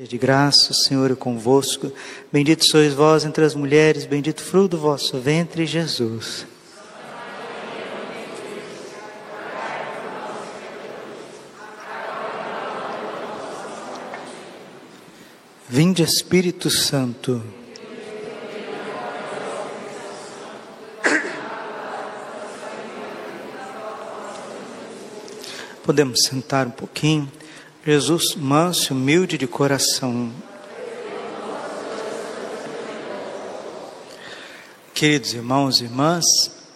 De graça, o Senhor é convosco. Bendito sois vós entre as mulheres, bendito fruto do vosso ventre, Jesus. Vinde Espírito Santo. Podemos sentar um pouquinho. Jesus, manso, humilde de coração. Queridos irmãos e irmãs,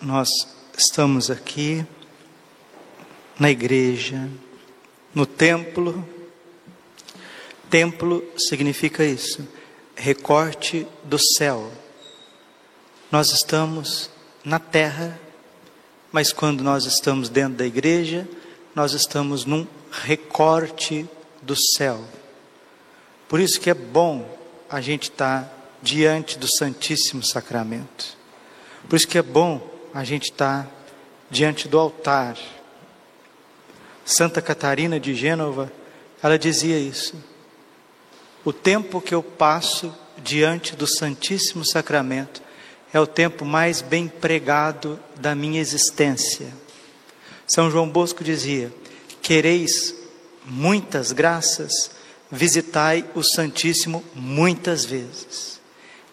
nós estamos aqui na igreja, no templo. Templo significa isso, recorte do céu. Nós estamos na terra, mas quando nós estamos dentro da igreja, nós estamos num recorte do céu. Por isso que é bom a gente estar diante do Santíssimo Sacramento. Por isso que é bom a gente estar diante do altar. Santa Catarina de Gênova, ela dizia isso. O tempo que eu passo diante do Santíssimo Sacramento é o tempo mais bem pregado da minha existência. São João Bosco dizia: Quereis muitas graças, visitai o Santíssimo muitas vezes.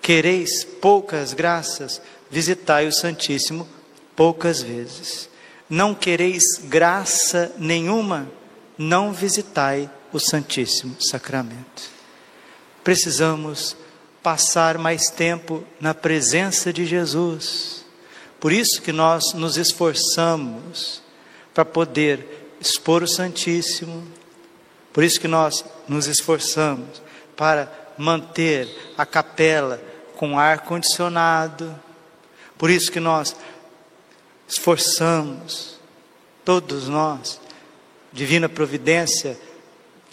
Quereis poucas graças, visitai o Santíssimo poucas vezes. Não quereis graça nenhuma, não visitai o Santíssimo Sacramento. Precisamos passar mais tempo na presença de Jesus. Por isso que nós nos esforçamos para poder expor o Santíssimo. Por isso que nós nos esforçamos para manter a capela com ar condicionado. Por isso que nós esforçamos, todos nós, divina providência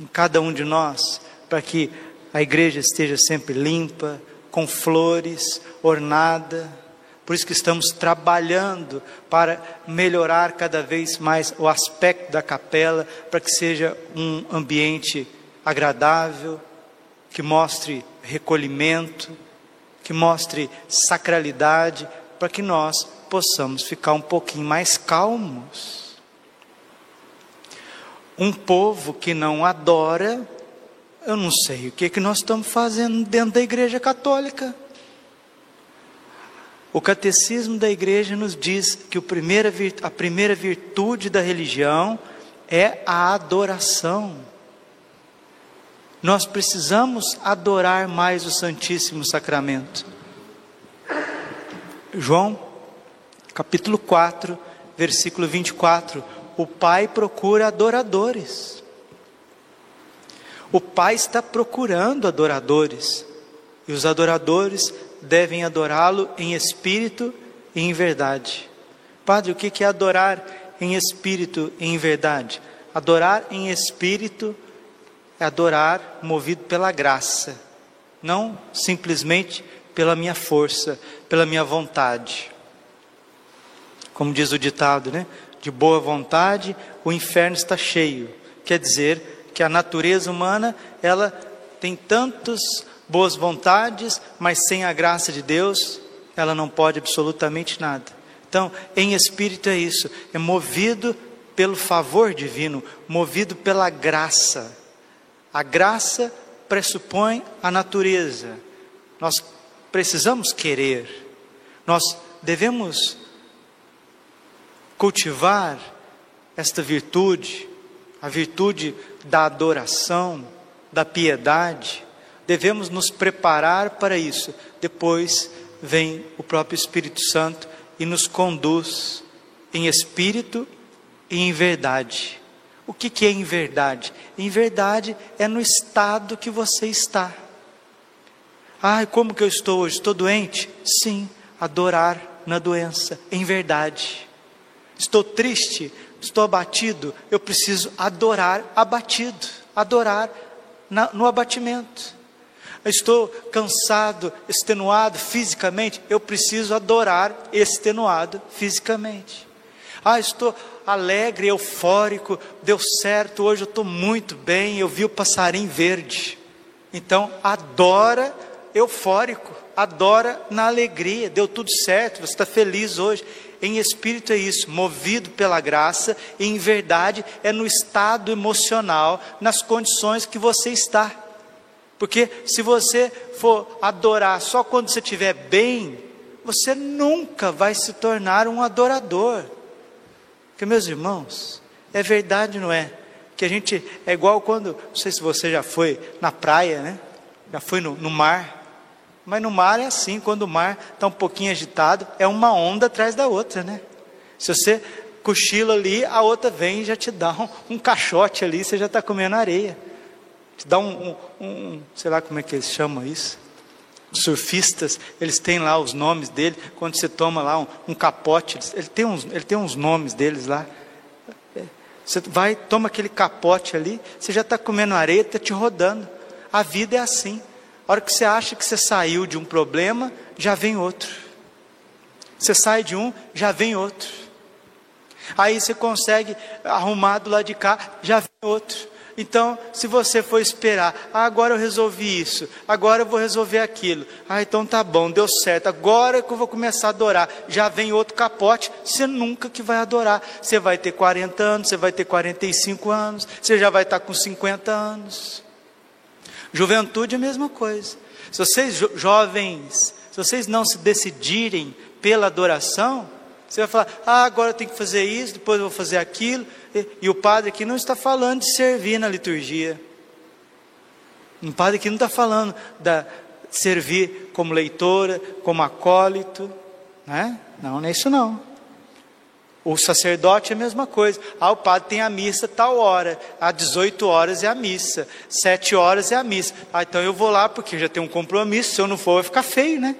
em cada um de nós, para que a igreja esteja sempre limpa, com flores, ornada por isso que estamos trabalhando para melhorar cada vez mais o aspecto da capela, para que seja um ambiente agradável, que mostre recolhimento, que mostre sacralidade, para que nós possamos ficar um pouquinho mais calmos. Um povo que não adora, eu não sei o que, que nós estamos fazendo dentro da igreja católica. O catecismo da igreja nos diz que a primeira virtude da religião é a adoração. Nós precisamos adorar mais o Santíssimo Sacramento. João, capítulo 4, versículo 24: O Pai procura adoradores. O Pai está procurando adoradores. E os adoradores devem adorá-lo em espírito e em verdade. Padre, o que é adorar em espírito e em verdade? Adorar em espírito é adorar movido pela graça, não simplesmente pela minha força, pela minha vontade. Como diz o ditado, né? De boa vontade, o inferno está cheio. Quer dizer que a natureza humana, ela tem tantos boas vontades, mas sem a graça de Deus, ela não pode absolutamente nada. Então, em espírito é isso, é movido pelo favor divino, movido pela graça. A graça pressupõe a natureza. Nós precisamos querer. Nós devemos cultivar esta virtude, a virtude da adoração, da piedade, devemos nos preparar para isso. Depois vem o próprio Espírito Santo e nos conduz em espírito e em verdade. O que, que é em verdade? Em verdade é no estado que você está. Ai, como que eu estou hoje? Estou doente? Sim, adorar na doença, em verdade. Estou triste, estou abatido, eu preciso adorar abatido, adorar na, no abatimento estou cansado, extenuado fisicamente, eu preciso adorar extenuado fisicamente. Ah, estou alegre, eufórico, deu certo, hoje eu estou muito bem, eu vi o passarinho verde. Então, adora eufórico, adora na alegria, deu tudo certo, você está feliz hoje. Em espírito é isso, movido pela graça, e em verdade é no estado emocional, nas condições que você está. Porque se você for adorar só quando você estiver bem, você nunca vai se tornar um adorador. Porque, meus irmãos, é verdade, não é? Que a gente é igual quando, não sei se você já foi na praia, né? Já foi no, no mar. Mas no mar é assim, quando o mar está um pouquinho agitado, é uma onda atrás da outra, né? Se você cochila ali, a outra vem e já te dá um, um caixote ali, você já está comendo areia. Dá um, um, um, sei lá como é que eles chamam isso. surfistas, eles têm lá os nomes dele, quando você toma lá um, um capote, ele tem, uns, ele tem uns nomes deles lá. Você vai, toma aquele capote ali, você já está comendo areia, está te rodando. A vida é assim. A hora que você acha que você saiu de um problema, já vem outro. Você sai de um, já vem outro. Aí você consegue arrumar do lado de cá, já vem outro. Então, se você for esperar, ah, agora eu resolvi isso, agora eu vou resolver aquilo. Ah, então tá bom, deu certo. Agora que eu vou começar a adorar, já vem outro capote, você nunca que vai adorar. Você vai ter 40 anos, você vai ter 45 anos, você já vai estar com 50 anos. Juventude é a mesma coisa. Se vocês jo jovens, se vocês não se decidirem pela adoração, você vai falar: "Ah, agora eu tenho que fazer isso, depois eu vou fazer aquilo". E, e o padre aqui não está falando de servir na liturgia. O padre aqui não está falando de servir como leitora, como acólito, né? Não, não é isso não. O sacerdote é a mesma coisa. Ah, o padre tem a missa tal hora. Às 18 horas é a missa. 7 horas é a missa. Ah, então eu vou lá porque já tem um compromisso. Se eu não for, vai ficar feio, né?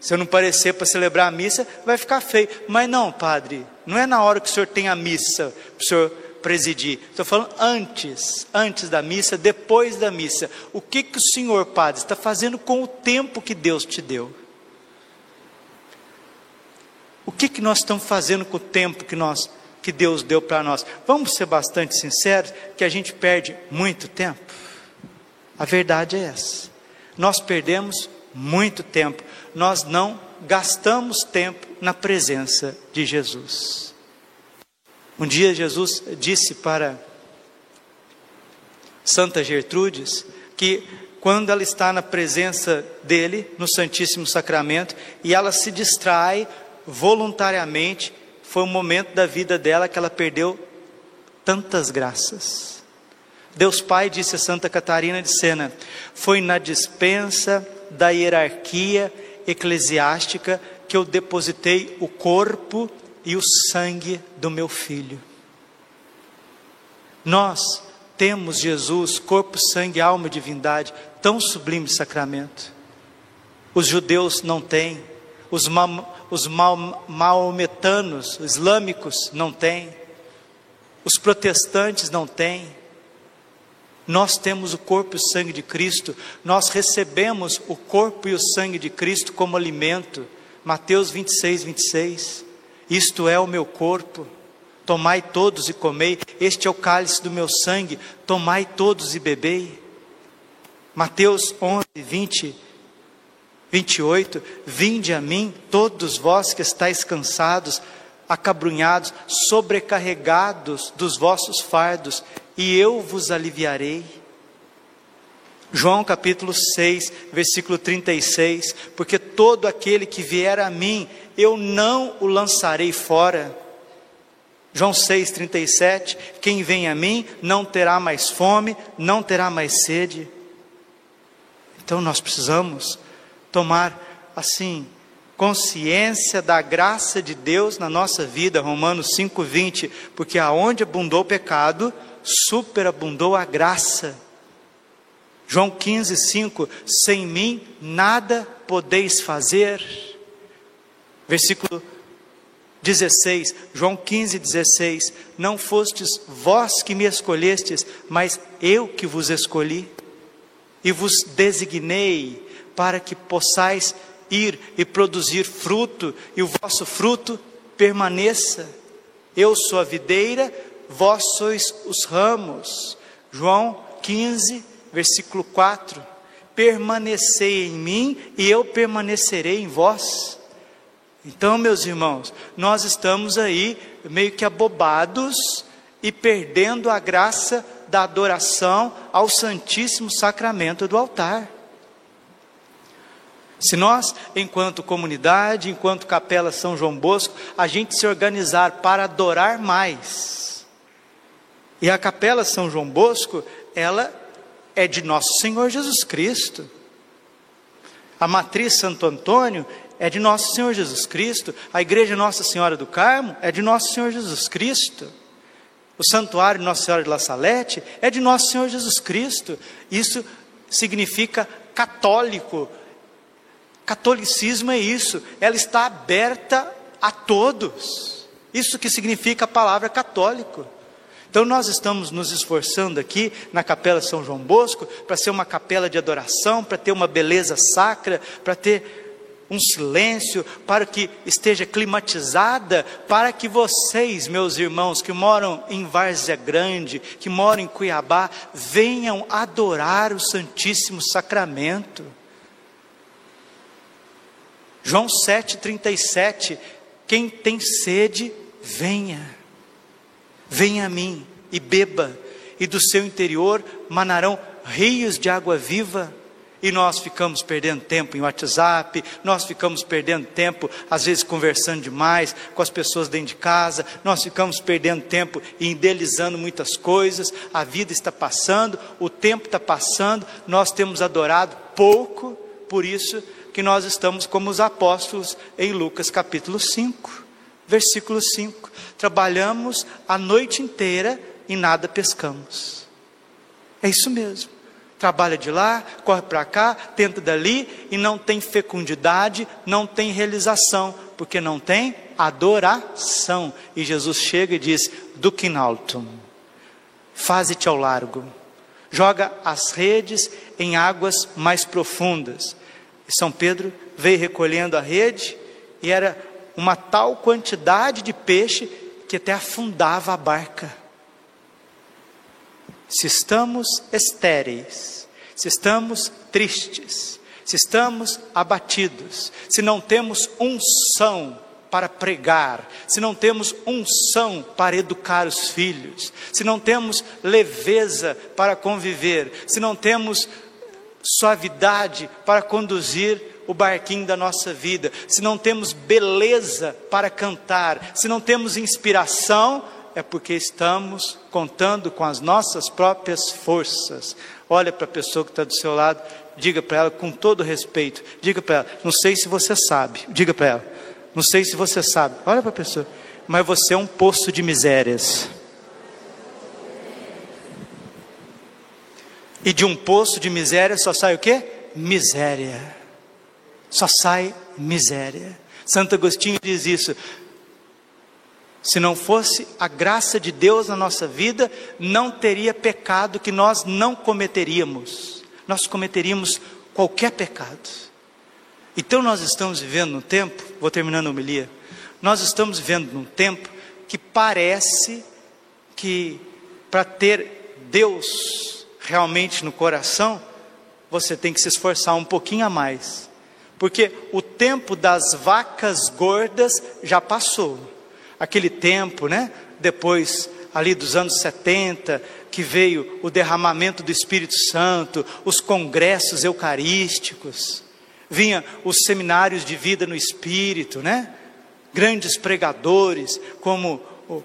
Se eu não parecer para celebrar a missa, vai ficar feio. Mas não, padre, não é na hora que o senhor tem a missa para o senhor presidir. Estou falando antes, antes da missa, depois da missa. O que, que o senhor, padre, está fazendo com o tempo que Deus te deu? O que, que nós estamos fazendo com o tempo que, nós, que Deus deu para nós? Vamos ser bastante sinceros que a gente perde muito tempo. A verdade é essa. Nós perdemos muito tempo. Nós não gastamos tempo na presença de Jesus. Um dia Jesus disse para Santa Gertrudes que quando ela está na presença dele, no Santíssimo Sacramento, e ela se distrai voluntariamente, foi um momento da vida dela que ela perdeu tantas graças. Deus Pai disse a Santa Catarina de Sena: foi na dispensa da hierarquia eclesiástica que eu depositei o corpo e o sangue do meu filho. Nós temos Jesus, corpo, sangue, alma e divindade, tão sublime sacramento. Os judeus não têm, os, os maometanos, islâmicos, não têm, os protestantes não têm. Nós temos o corpo e o sangue de Cristo, nós recebemos o corpo e o sangue de Cristo como alimento. Mateus 26, 26. Isto é o meu corpo, tomai todos e comei, este é o cálice do meu sangue, tomai todos e bebei. Mateus 11, 20 28, vinde a mim, todos vós que estáis cansados, acabrunhados, sobrecarregados dos vossos fardos, e eu vos aliviarei. João capítulo 6, versículo 36, porque todo aquele que vier a mim, eu não o lançarei fora. João 6, 37, quem vem a mim não terá mais fome, não terá mais sede. Então nós precisamos tomar assim consciência da graça de Deus na nossa vida, Romanos 5:20, porque aonde abundou o pecado, superabundou a graça. João 15:5, sem mim nada podeis fazer. Versículo 16, João 15, 16: Não fostes vós que me escolhestes, mas eu que vos escolhi, e vos designei para que possais ir e produzir fruto e o vosso fruto permaneça. Eu sou a videira, vós sois os ramos. João 15, versículo 4: Permanecei em mim e eu permanecerei em vós. Então, meus irmãos, nós estamos aí meio que abobados e perdendo a graça da adoração ao Santíssimo Sacramento do altar. Se nós, enquanto comunidade, enquanto Capela São João Bosco, a gente se organizar para adorar mais, e a Capela São João Bosco, ela é de nosso Senhor Jesus Cristo. A matriz Santo Antônio é de nosso Senhor Jesus Cristo. A igreja Nossa Senhora do Carmo é de nosso Senhor Jesus Cristo. O santuário Nossa Senhora de La Salete é de nosso Senhor Jesus Cristo. Isso significa católico. Catolicismo é isso, ela está aberta a todos. Isso que significa a palavra católico. Então nós estamos nos esforçando aqui na Capela São João Bosco para ser uma capela de adoração, para ter uma beleza sacra, para ter um silêncio, para que esteja climatizada, para que vocês, meus irmãos que moram em Várzea Grande, que moram em Cuiabá, venham adorar o Santíssimo Sacramento. João 7,37: quem tem sede, venha. Venha a mim e beba, e do seu interior manarão rios de água viva. E nós ficamos perdendo tempo em WhatsApp, nós ficamos perdendo tempo, às vezes conversando demais com as pessoas dentro de casa, nós ficamos perdendo tempo e idealizando muitas coisas, a vida está passando, o tempo está passando, nós temos adorado pouco, por isso que nós estamos como os apóstolos em Lucas capítulo 5, versículo 5 trabalhamos a noite inteira e nada pescamos. É isso mesmo. Trabalha de lá, corre para cá, tenta dali e não tem fecundidade, não tem realização, porque não tem adoração. E Jesus chega e diz: Duquinaltum, faze-te ao largo, joga as redes em águas mais profundas. E São Pedro veio recolhendo a rede e era uma tal quantidade de peixe que até afundava a barca. Se estamos estéreis, se estamos tristes, se estamos abatidos, se não temos unção para pregar, se não temos unção para educar os filhos, se não temos leveza para conviver, se não temos suavidade para conduzir o barquinho da nossa vida, se não temos beleza para cantar, se não temos inspiração, é porque estamos contando com as nossas próprias forças. Olha para a pessoa que está do seu lado, diga para ela com todo respeito, diga para ela, não sei se você sabe, diga para ela, não sei se você sabe, olha para a pessoa, mas você é um poço de misérias. E de um poço de miséria só sai o que? Miséria só sai miséria. Santo Agostinho diz isso. Se não fosse a graça de Deus na nossa vida, não teria pecado que nós não cometeríamos. Nós cometeríamos qualquer pecado. Então nós estamos vivendo num tempo, vou terminando a homilia, nós estamos vivendo num tempo que parece que para ter Deus realmente no coração, você tem que se esforçar um pouquinho a mais porque o tempo das vacas gordas já passou. Aquele tempo, né? Depois ali dos anos 70, que veio o derramamento do Espírito Santo, os congressos eucarísticos, vinha os seminários de vida no Espírito, né? Grandes pregadores, como o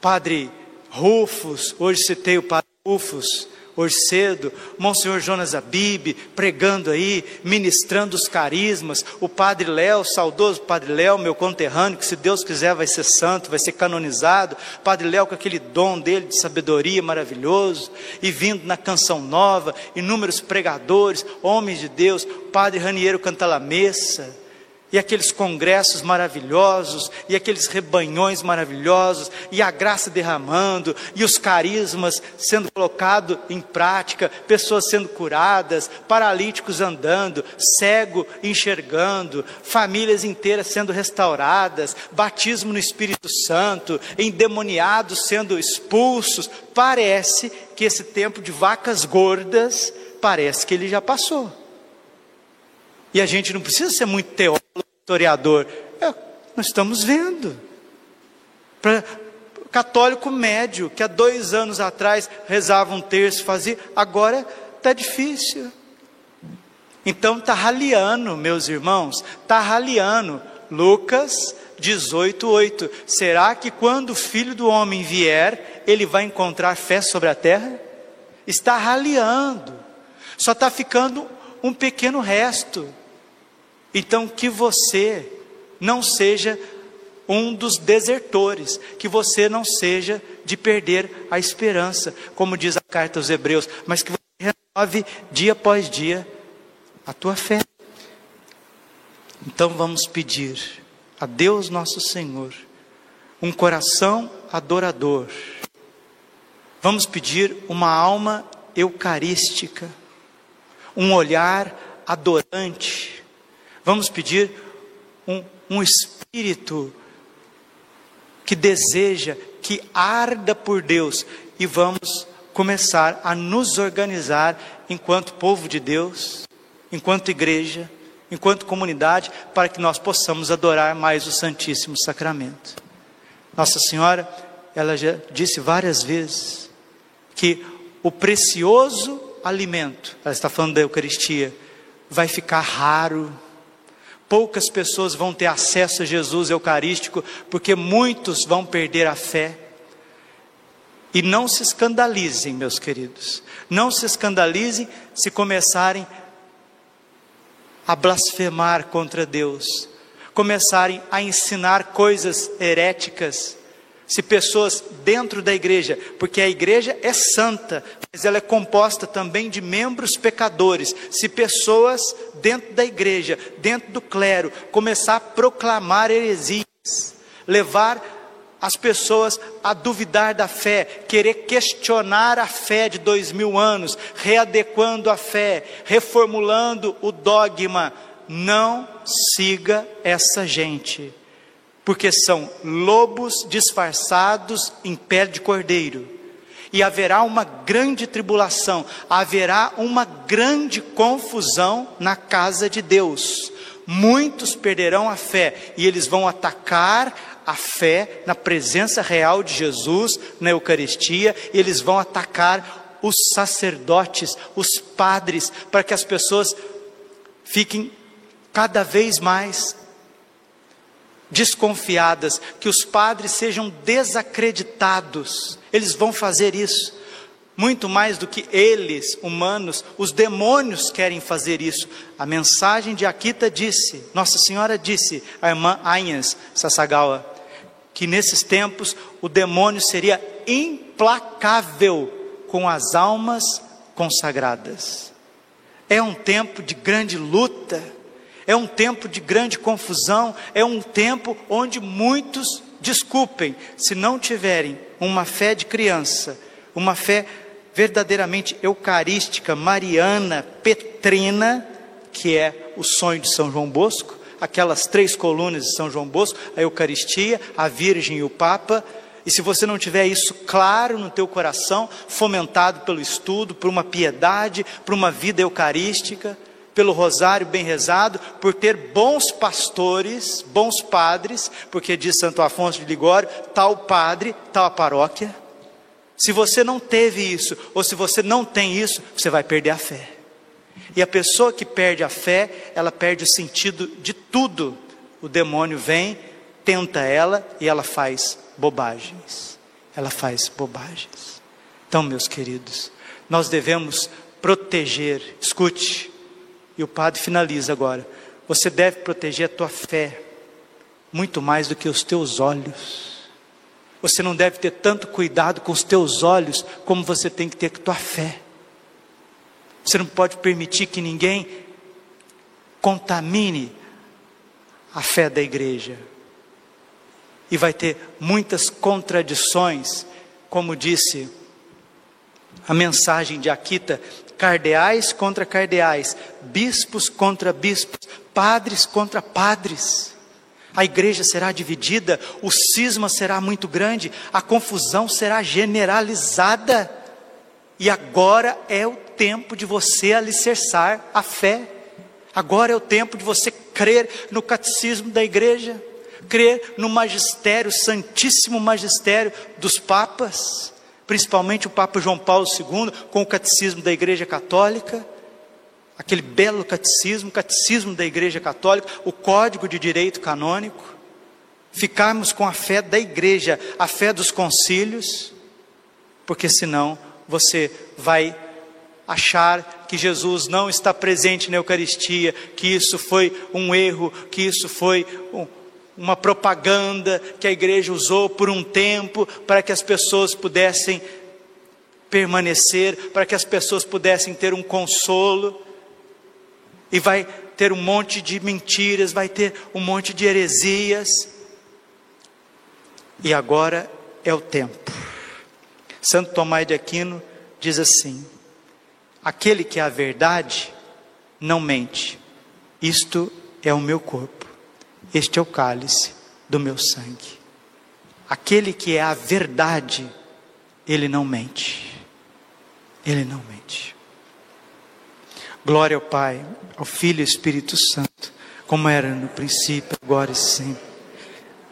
Padre Rufus, hoje citei o Padre Rufus, hoje cedo, Monsenhor Jonas Abib pregando aí, ministrando os carismas, o Padre Léo, saudoso Padre Léo, meu conterrâneo, que se Deus quiser vai ser santo, vai ser canonizado, Padre Léo com aquele dom dele de sabedoria maravilhoso, e vindo na canção nova, inúmeros pregadores, homens de Deus, Padre Raniero Cantalamessa, e aqueles congressos maravilhosos, e aqueles rebanhões maravilhosos, e a graça derramando, e os carismas sendo colocados em prática, pessoas sendo curadas, paralíticos andando, cego enxergando, famílias inteiras sendo restauradas, batismo no Espírito Santo, endemoniados sendo expulsos. Parece que esse tempo de vacas gordas, parece que ele já passou. E a gente não precisa ser muito teólogo, historiador. É, nós estamos vendo. Para católico médio, que há dois anos atrás rezava um terço, fazia, agora está difícil. Então está raliando, meus irmãos, está raliando. Lucas 18:8. Será que quando o Filho do Homem vier, ele vai encontrar fé sobre a terra? Está raliando. Só está ficando um pequeno resto. Então, que você não seja um dos desertores, que você não seja de perder a esperança, como diz a carta aos Hebreus, mas que você renove dia após dia a tua fé. Então vamos pedir a Deus nosso Senhor um coração adorador. Vamos pedir uma alma eucarística, um olhar adorante Vamos pedir um, um espírito que deseja, que arda por Deus, e vamos começar a nos organizar enquanto povo de Deus, enquanto igreja, enquanto comunidade, para que nós possamos adorar mais o Santíssimo Sacramento. Nossa Senhora, ela já disse várias vezes que o precioso alimento, ela está falando da Eucaristia, vai ficar raro. Poucas pessoas vão ter acesso a Jesus Eucarístico, porque muitos vão perder a fé. E não se escandalizem, meus queridos, não se escandalizem se começarem a blasfemar contra Deus, começarem a ensinar coisas heréticas, se pessoas dentro da igreja, porque a igreja é santa, mas ela é composta também de membros pecadores. Se pessoas dentro da igreja, dentro do clero, começar a proclamar heresias, levar as pessoas a duvidar da fé, querer questionar a fé de dois mil anos, readequando a fé, reformulando o dogma, não siga essa gente porque são lobos disfarçados em pele de cordeiro. E haverá uma grande tribulação, haverá uma grande confusão na casa de Deus. Muitos perderão a fé e eles vão atacar a fé na presença real de Jesus, na Eucaristia, eles vão atacar os sacerdotes, os padres, para que as pessoas fiquem cada vez mais desconfiadas, que os padres sejam desacreditados. Eles vão fazer isso. Muito mais do que eles, humanos, os demônios querem fazer isso. A mensagem de Akita disse, Nossa Senhora disse, a irmã Ayans Sasagawa, que nesses tempos o demônio seria implacável com as almas consagradas. É um tempo de grande luta é um tempo de grande confusão, é um tempo onde muitos, desculpem, se não tiverem uma fé de criança, uma fé verdadeiramente eucarística, mariana, petrina, que é o sonho de São João Bosco, aquelas três colunas de São João Bosco, a Eucaristia, a Virgem e o Papa, e se você não tiver isso claro no teu coração, fomentado pelo estudo, por uma piedade, por uma vida eucarística, pelo rosário bem rezado, por ter bons pastores, bons padres, porque diz Santo Afonso de Ligório, tal padre, tal paróquia. Se você não teve isso, ou se você não tem isso, você vai perder a fé. E a pessoa que perde a fé, ela perde o sentido de tudo. O demônio vem, tenta ela e ela faz bobagens. Ela faz bobagens. Então, meus queridos, nós devemos proteger, escute, e o padre finaliza agora. Você deve proteger a tua fé muito mais do que os teus olhos. Você não deve ter tanto cuidado com os teus olhos como você tem que ter com a tua fé. Você não pode permitir que ninguém contamine a fé da igreja. E vai ter muitas contradições, como disse a mensagem de Aquita: cardeais contra cardeais, bispos contra bispos, padres contra padres. A igreja será dividida, o cisma será muito grande, a confusão será generalizada. E agora é o tempo de você alicerçar a fé. Agora é o tempo de você crer no catecismo da igreja, crer no magistério, santíssimo magistério dos papas, principalmente o Papa João Paulo II, com o catecismo da igreja católica, aquele belo catecismo, catecismo da igreja católica, o código de direito canônico, ficarmos com a fé da igreja, a fé dos concílios, porque senão você vai achar que Jesus não está presente na Eucaristia, que isso foi um erro, que isso foi um, uma propaganda que a igreja usou por um tempo para que as pessoas pudessem permanecer, para que as pessoas pudessem ter um consolo, e vai ter um monte de mentiras, vai ter um monte de heresias, e agora é o tempo. Santo Tomás de Aquino diz assim: Aquele que é a verdade não mente. Isto é o meu corpo. Este é o cálice do meu sangue. Aquele que é a verdade, ele não mente. Ele não mente. Glória ao Pai, ao Filho e ao Espírito Santo, como era no princípio, agora e sempre.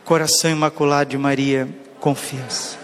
Coração imaculado de Maria, confiança.